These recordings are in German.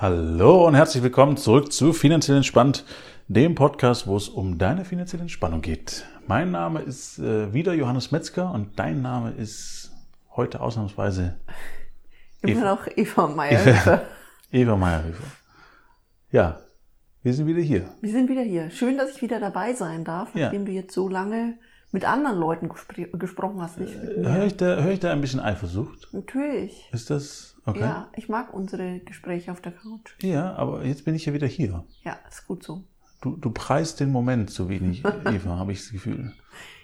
Hallo und herzlich willkommen zurück zu Finanziell Entspannt, dem Podcast, wo es um deine finanzielle Entspannung geht. Mein Name ist äh, wieder Johannes Metzger und dein Name ist heute ausnahmsweise Immer noch Eva Meyerhöfer. Eva Meyerhöfer. Ja, wir sind wieder hier. Wir sind wieder hier. Schön, dass ich wieder dabei sein darf, Ja. nachdem du jetzt so lange mit anderen Leuten gespr gesprochen hast. Nicht mit mir. Höre ich, da, hör ich da ein bisschen Eifersucht? Natürlich. Ist das okay? Ja, ich mag unsere Gespräche auf der Couch. Ja, aber jetzt bin ich ja wieder hier. Ja, ist gut so. Du, du preist den Moment zu wenig, Eva, habe ich das Gefühl.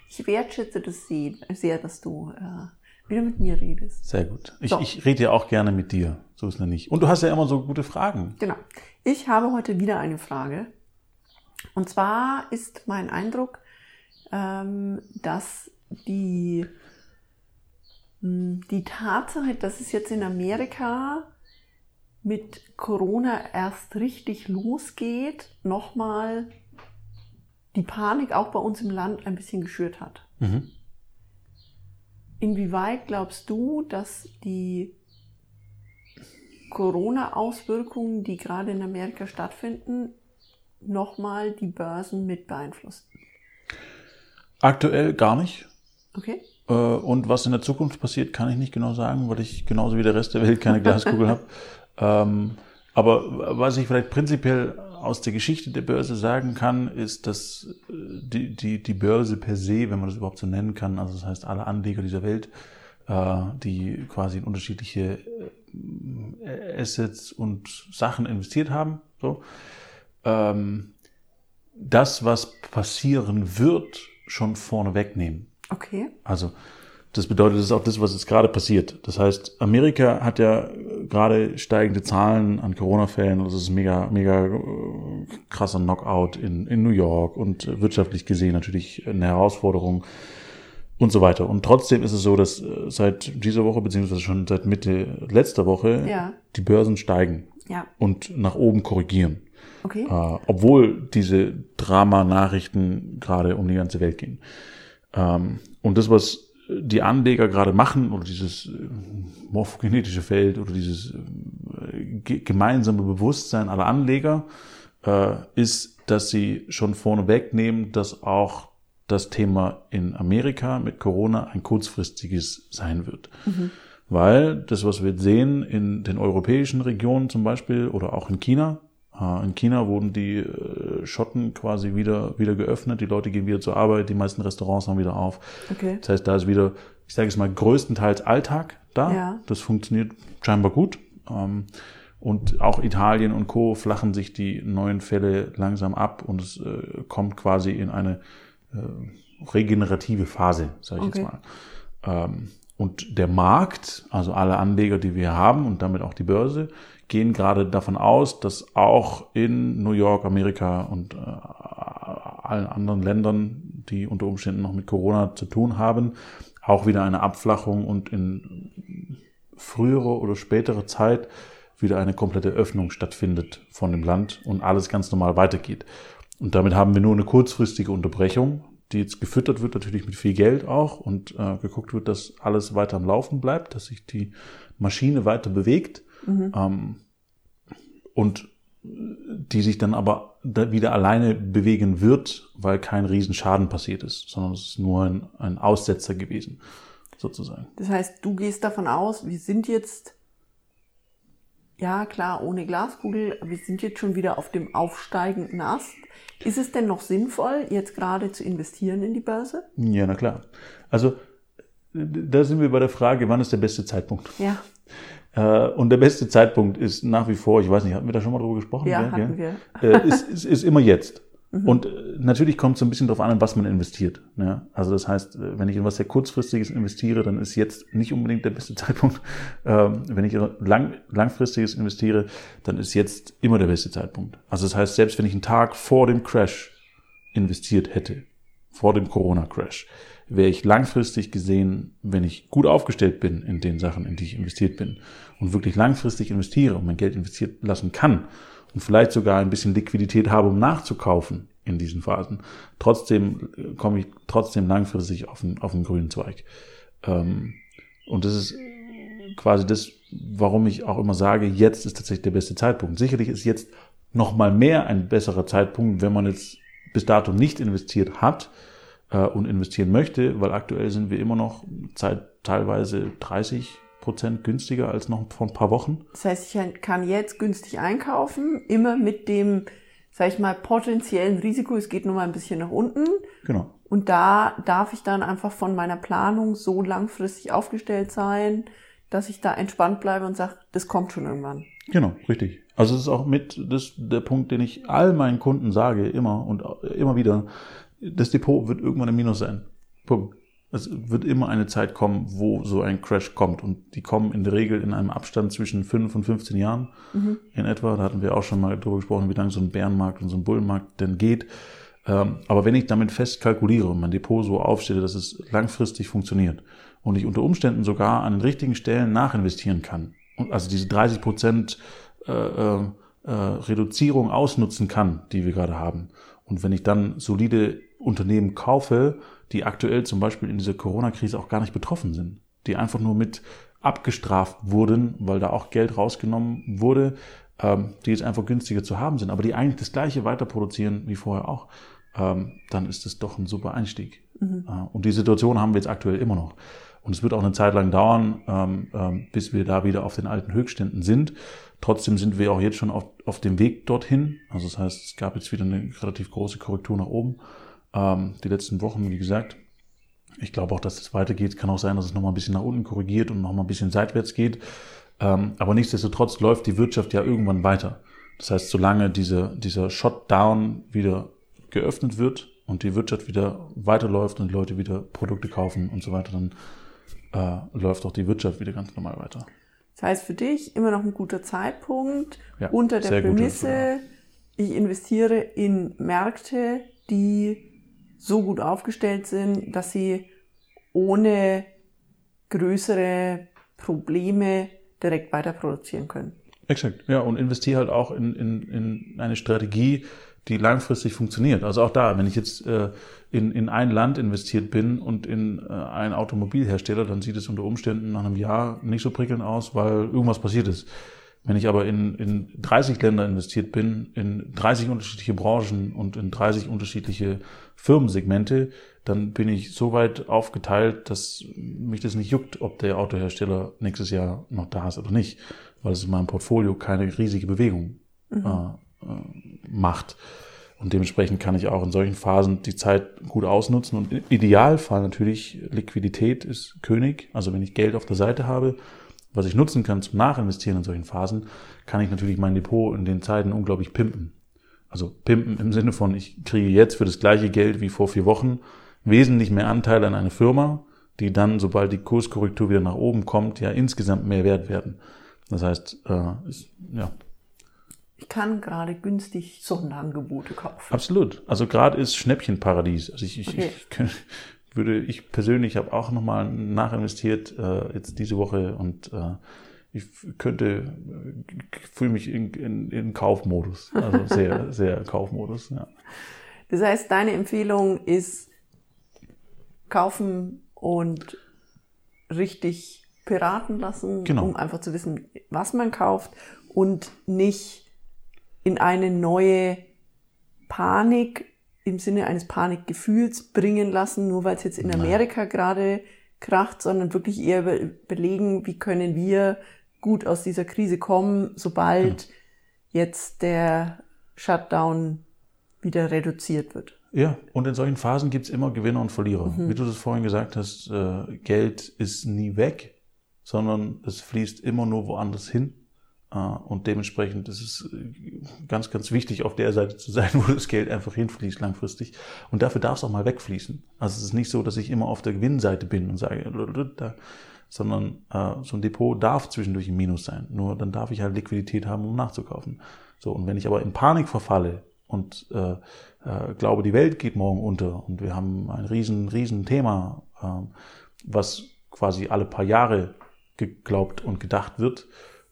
Ich wertschätze das sehr, sehr dass du äh, wieder mit mir redest. Sehr gut. Ich, So. ich rede ja auch gerne mit dir. So ist es nicht. Und du hast ja immer so gute Fragen. Genau. Ich habe heute wieder eine Frage. Und zwar ist mein Eindruck, ähm, dass die, mh, die Tatsache, dass es jetzt in Amerika mit Corona erst richtig losgeht, nochmal die Panik auch bei uns im Land ein bisschen geschürt hat. Mhm. Inwieweit glaubst du, dass die Corona-Auswirkungen, die gerade in Amerika stattfinden, nochmal die Börsen mit beeinflussen? Aktuell gar nicht. Okay? Äh, Und was in der Zukunft passiert, kann ich nicht genau sagen, weil ich genauso wie der Rest der Welt keine Glaskugel habe. Ähm, aber was ich vielleicht prinzipiell aus der Geschichte der Börse sagen kann, ist, dass äh, die, die, die Börse per se, wenn man das überhaupt so nennen kann, also das heißt alle Anleger dieser Welt, äh, die quasi in unterschiedliche Assets und Sachen investiert haben, so, ähm, das, was passieren wird, schon vorne wegnehmen. Okay. Also das bedeutet, das ist auch das, was jetzt gerade passiert. Das heißt, Amerika hat ja äh, gerade steigende Zahlen an Corona-Fällen. Das ist mega, mega äh, krasser Knockout in, in New York und äh, wirtschaftlich gesehen natürlich eine Herausforderung und so weiter. Und trotzdem ist es so, dass seit dieser Woche, beziehungsweise schon seit Mitte letzter Woche, Ja. die Börsen steigen Ja. und nach oben korrigieren. Okay. Äh, obwohl diese Drama-Nachrichten gerade um die ganze Welt gehen. Ähm, und das, was die Anleger gerade machen, oder dieses äh, morphogenetische Feld oder dieses äh, ge- gemeinsame Bewusstsein aller Anleger, äh, ist, dass sie schon vorne wegnehmen, dass auch das Thema in Amerika mit Corona ein kurzfristiges sein wird. Weil das, was wir sehen in den europäischen Regionen zum Beispiel oder auch in China, in China wurden die äh, Schotten quasi wieder, wieder geöffnet, die Leute gehen wieder zur Arbeit, die meisten Restaurants haben wieder auf. Okay. Das heißt, da ist wieder, ich sage es mal, größtenteils Alltag da. Ja. Das funktioniert scheinbar gut. Ähm, Und auch Italien und Co. flachen sich die neuen Fälle langsam ab und es äh, kommt quasi in eine äh, regenerative Phase, sage ich Okay. jetzt mal. Ähm, und der Markt, also alle Anleger, die wir haben und damit auch die Börse, gehen gerade davon aus, dass auch in New York, Amerika und äh, allen anderen Ländern, die unter Umständen noch mit Corona zu tun haben, auch wieder eine Abflachung und in früherer oder späterer Zeit wieder eine komplette Öffnung stattfindet von dem Land und alles ganz normal weitergeht. Und damit haben wir nur eine kurzfristige Unterbrechung, die jetzt gefüttert wird, natürlich mit viel Geld auch und äh, geguckt wird, dass alles weiter am Laufen bleibt, dass sich die Maschine weiter bewegt ähm, und die sich dann aber wieder alleine bewegen wird, weil kein Riesenschaden passiert ist, sondern es ist nur ein, ein Aussetzer gewesen, sozusagen. Das heißt, du gehst davon aus, wir sind jetzt, ja klar, ohne Glaskugel, wir sind jetzt schon wieder auf dem aufsteigenden Ast. Ist es denn noch sinnvoll, jetzt gerade zu investieren in die Börse? Ja, na klar. Also da sind wir bei der Frage, wann ist der beste Zeitpunkt? Ja, und der beste Zeitpunkt ist nach wie vor, ich weiß nicht, hatten wir da schon mal drüber gesprochen? Ja, gell? hatten Gell? Äh, ist, ist, ist immer jetzt. Und äh, natürlich kommt es so ein bisschen darauf an, in was man investiert. Ja? Also das heißt, äh, wenn ich in was sehr kurzfristiges investiere, dann ist jetzt nicht unbedingt der beste Zeitpunkt. Ähm, wenn ich in lang, langfristiges investiere, dann ist jetzt immer der beste Zeitpunkt. Also das heißt, selbst wenn ich einen Tag vor dem Crash investiert hätte, vor dem Corona-Crash, wäre ich langfristig gesehen, wenn ich gut aufgestellt bin in den Sachen, in die ich investiert bin und wirklich langfristig investiere und mein Geld investiert lassen kann und vielleicht sogar ein bisschen Liquidität habe, um nachzukaufen in diesen Phasen, trotzdem äh, komme ich trotzdem langfristig auf einen, auf einen grünen Zweig. Ähm, und das ist quasi das, warum ich auch immer sage, jetzt ist tatsächlich der beste Zeitpunkt. Sicherlich ist jetzt noch mal mehr ein besserer Zeitpunkt, wenn man jetzt bis dato nicht investiert hat äh, und investieren möchte, weil aktuell sind wir immer noch Zeit, teilweise 30 Prozent günstiger als noch vor ein paar Wochen. Das heißt, ich kann jetzt günstig einkaufen, immer mit dem, sag ich mal, potenziellen Risiko, es geht nur mal ein bisschen nach unten. Genau. Und da darf ich dann einfach von meiner Planung so langfristig aufgestellt sein, dass ich da entspannt bleibe und sage, das kommt schon irgendwann. Genau, richtig. Also es ist auch mit das, der Punkt, den ich all meinen Kunden sage, immer und immer wieder, das Depot wird irgendwann im Minus sein. Punkt. Es wird immer eine Zeit kommen, wo so ein Crash kommt. Und die kommen in der Regel in einem Abstand zwischen 5 und 15 Jahren mhm. in etwa. Da hatten wir auch schon mal drüber gesprochen, wie lange so ein Bärenmarkt und so ein Bullenmarkt denn geht. Ähm, aber wenn ich damit fest kalkuliere und mein Depot so aufstelle, dass es langfristig funktioniert und ich unter Umständen sogar an den richtigen Stellen nachinvestieren kann, also diese 30 Prozent äh, äh, äh, Reduzierung ausnutzen kann, die wir gerade haben. Und wenn ich dann solide Unternehmen kaufe, die aktuell zum Beispiel in dieser Corona-Krise auch gar nicht betroffen sind, die einfach nur mit abgestraft wurden, weil da auch Geld rausgenommen wurde, ähm, die jetzt einfach günstiger zu haben sind, aber die eigentlich das gleiche weiter produzieren wie vorher auch, ähm, dann ist das doch ein super Einstieg. Mhm. Äh, und die Situation haben wir jetzt aktuell immer noch. Und es wird auch eine Zeit lang dauern, ähm, ähm, bis wir da wieder auf den alten Höchstständen sind. Trotzdem sind wir auch jetzt schon auf, auf dem Weg dorthin. Also das heißt, es gab jetzt wieder eine relativ große Korrektur nach oben. Ähm, die letzten Wochen, wie gesagt. Ich glaube auch, dass es weitergeht. Kann auch sein, dass es nochmal ein bisschen nach unten korrigiert und nochmal ein bisschen seitwärts geht. Ähm, aber nichtsdestotrotz läuft die Wirtschaft ja irgendwann weiter. Das heißt, solange diese, dieser Shutdown wieder geöffnet wird und die Wirtschaft wieder weiterläuft und Leute wieder Produkte kaufen und so weiter, dann äh, läuft auch die Wirtschaft wieder ganz normal weiter. Das heißt für dich immer noch ein guter Zeitpunkt ja, unter der Prämisse, ich investiere in Märkte, die so gut aufgestellt sind, dass sie ohne größere Probleme direkt weiter produzieren können. Exakt, ja, und investiere halt auch in, in, in eine Strategie, die langfristig funktioniert. Also auch da, wenn ich jetzt äh, in, in ein Land investiert bin und in äh, einen Automobilhersteller, dann sieht es unter Umständen nach einem Jahr nicht so prickelnd aus, weil irgendwas passiert ist. Wenn ich aber in, in 30 Länder investiert bin, in 30 unterschiedliche Branchen und in 30 unterschiedliche Firmensegmente, dann bin ich so weit aufgeteilt, dass mich das nicht juckt, ob der Autohersteller nächstes Jahr noch da ist oder nicht, weil es in meinem Portfolio keine riesige Bewegung mhm. äh, macht. Und dementsprechend kann ich auch in solchen Phasen die Zeit gut ausnutzen. Und im Idealfall natürlich, Liquidität ist König. Also wenn ich Geld auf der Seite habe, was ich nutzen kann zum Nachinvestieren in solchen Phasen, kann ich natürlich mein Depot in den Zeiten unglaublich pimpen. Also pimpen im Sinne von, ich kriege jetzt für das gleiche Geld wie vor vier Wochen wesentlich mehr Anteil an eine Firma, die dann, sobald die Kurskorrektur wieder nach oben kommt, ja insgesamt mehr wert werden. Das heißt, äh, ist, ja, ich kann gerade günstig Sonderangebote kaufen. Absolut. Also gerade ist Schnäppchenparadies. Also ich, ich, okay. ich würde, ich persönlich habe auch nochmal nachinvestiert äh, jetzt diese Woche und äh, ich könnte, fühle mich in, in, in Kaufmodus. Also sehr, sehr Kaufmodus. Ja. Das heißt, deine Empfehlung ist kaufen und richtig beraten lassen, genau. um einfach zu wissen, was man kauft und nicht in eine neue Panik im Sinne eines Panikgefühls bringen lassen, nur weil es jetzt in Amerika gerade kracht, sondern wirklich eher überlegen, wie können wir gut aus dieser Krise kommen, sobald jetzt der Shutdown wieder reduziert wird. Ja, und in solchen Phasen gibt's immer Gewinner und Verlierer. Mhm. Wie du das vorhin gesagt hast, äh, Geld ist nie weg, sondern es fließt immer nur woanders hin. Äh, und dementsprechend ist es äh, ganz, ganz wichtig, auf der Seite zu sein, wo das Geld einfach hinfließt langfristig. Und dafür darf es auch mal wegfließen. Also es ist nicht so, dass ich immer auf der Gewinnseite bin und sage, sondern äh, so ein Depot darf zwischendurch im Minus sein. Nur dann darf ich halt Liquidität haben, um nachzukaufen. So, und wenn ich aber in Panik verfalle und äh, äh, glaube, die Welt geht morgen unter und wir haben ein riesen, riesen Thema, äh, was quasi alle paar Jahre geglaubt und gedacht wird,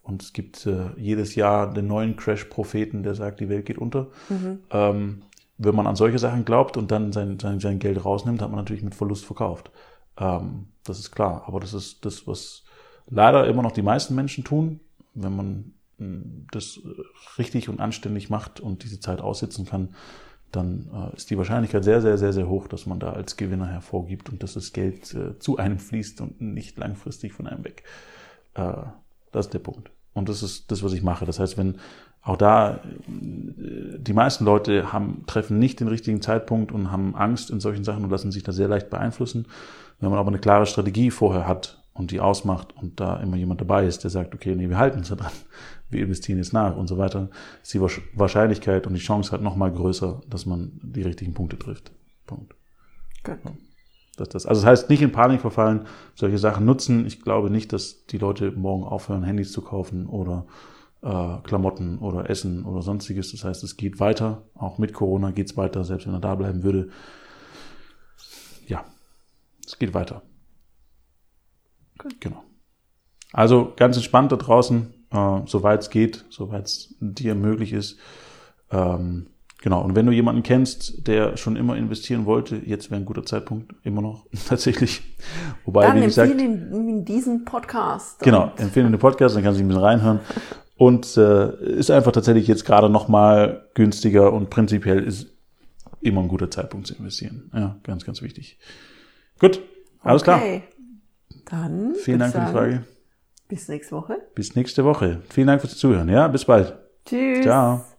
und es gibt äh, jedes Jahr den neuen Crash-Propheten, der sagt, die Welt geht unter. Mhm. Ähm, wenn man an solche Sachen glaubt und dann sein, sein, sein Geld rausnimmt, hat man natürlich mit Verlust verkauft. Ähm, das ist klar. Aber das ist das, was leider immer noch die meisten Menschen tun, wenn man mh, das richtig und anständig macht und diese Zeit aussitzen kann, dann äh, ist die Wahrscheinlichkeit sehr, sehr, sehr, sehr hoch, dass man da als Gewinner hervorgibt und dass das Geld äh, zu einem fließt und nicht langfristig von einem weg. Äh, das ist der Punkt. Und das ist das, was ich mache. Das heißt, wenn auch da, die meisten Leute haben, treffen nicht den richtigen Zeitpunkt und haben Angst in solchen Sachen und lassen sich da sehr leicht beeinflussen. Wenn man aber eine klare Strategie vorher hat und die ausmacht und da immer jemand dabei ist, der sagt, okay, nee, wir halten uns da dran, wir investieren jetzt nach und so weiter, ist die Wahrscheinlichkeit und die Chance halt nochmal größer, dass man die richtigen Punkte trifft. Punkt. Gut. Das, das, also das heißt, nicht in Panik verfallen, solche Sachen nutzen. Ich glaube nicht, dass die Leute morgen aufhören, Handys zu kaufen oder äh, Klamotten oder Essen oder sonstiges. Das heißt, es geht weiter. Auch mit Corona geht es weiter, selbst wenn er da bleiben würde. Ja, es geht weiter. Gut. Genau. Also ganz entspannt da draußen, äh, soweit es geht, soweit es dir möglich ist. Ähm, genau. Und wenn du jemanden kennst, der schon immer investieren wollte, jetzt wäre ein guter Zeitpunkt, immer noch tatsächlich. Wobei, Dann wie gesagt, empfehle ihn diesen Podcast. Genau, Und empfehle den Podcast, dann kannst du ein bisschen reinhören. Und äh, ist einfach tatsächlich jetzt gerade nochmal günstiger und prinzipiell ist immer ein guter Zeitpunkt zu investieren. Ja, ganz, ganz wichtig. Gut, alles klar. Okay. Dann Vielen Dank für die Frage. Bis nächste Woche. Bis nächste Woche. Vielen Dank fürs Zuhören. Ja, bis bald. Tschüss. Ciao.